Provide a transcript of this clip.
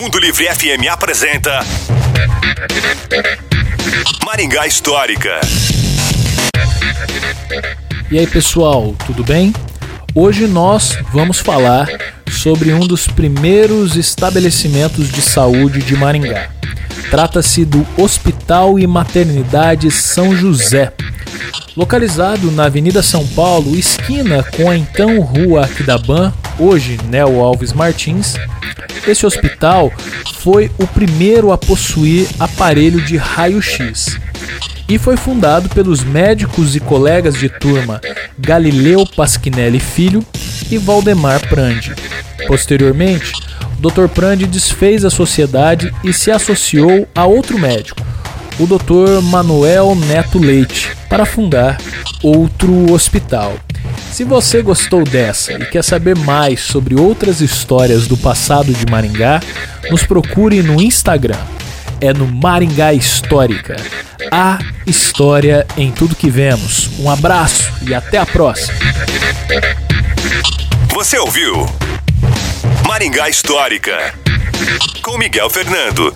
Mundo Livre FM apresenta Maringá Histórica. E aí pessoal, tudo bem? Hoje nós vamos falar sobre um dos primeiros estabelecimentos de saúde de Maringá. Trata-se do Hospital e Maternidade São José, localizado na Avenida São Paulo, esquina com a então Rua Aquidabã, hoje Nel Alves Martins. Esse hospital foi o primeiro a possuir aparelho de raio-x e foi fundado pelos médicos e colegas de turma Galileu Pasquinelli Filho e Valdemar Prandi. Posteriormente, o Dr. Prandi desfez a sociedade e se associou a outro médico, o Dr. Manuel Neto Leite, para fundar outro hospital. Se você gostou dessa e quer saber mais sobre outras histórias do passado de Maringá, nos procure no Instagram. É no Maringá Histórica. A história em tudo que vemos. Um abraço e até a próxima. Você ouviu Maringá Histórica com Miguel Fernando.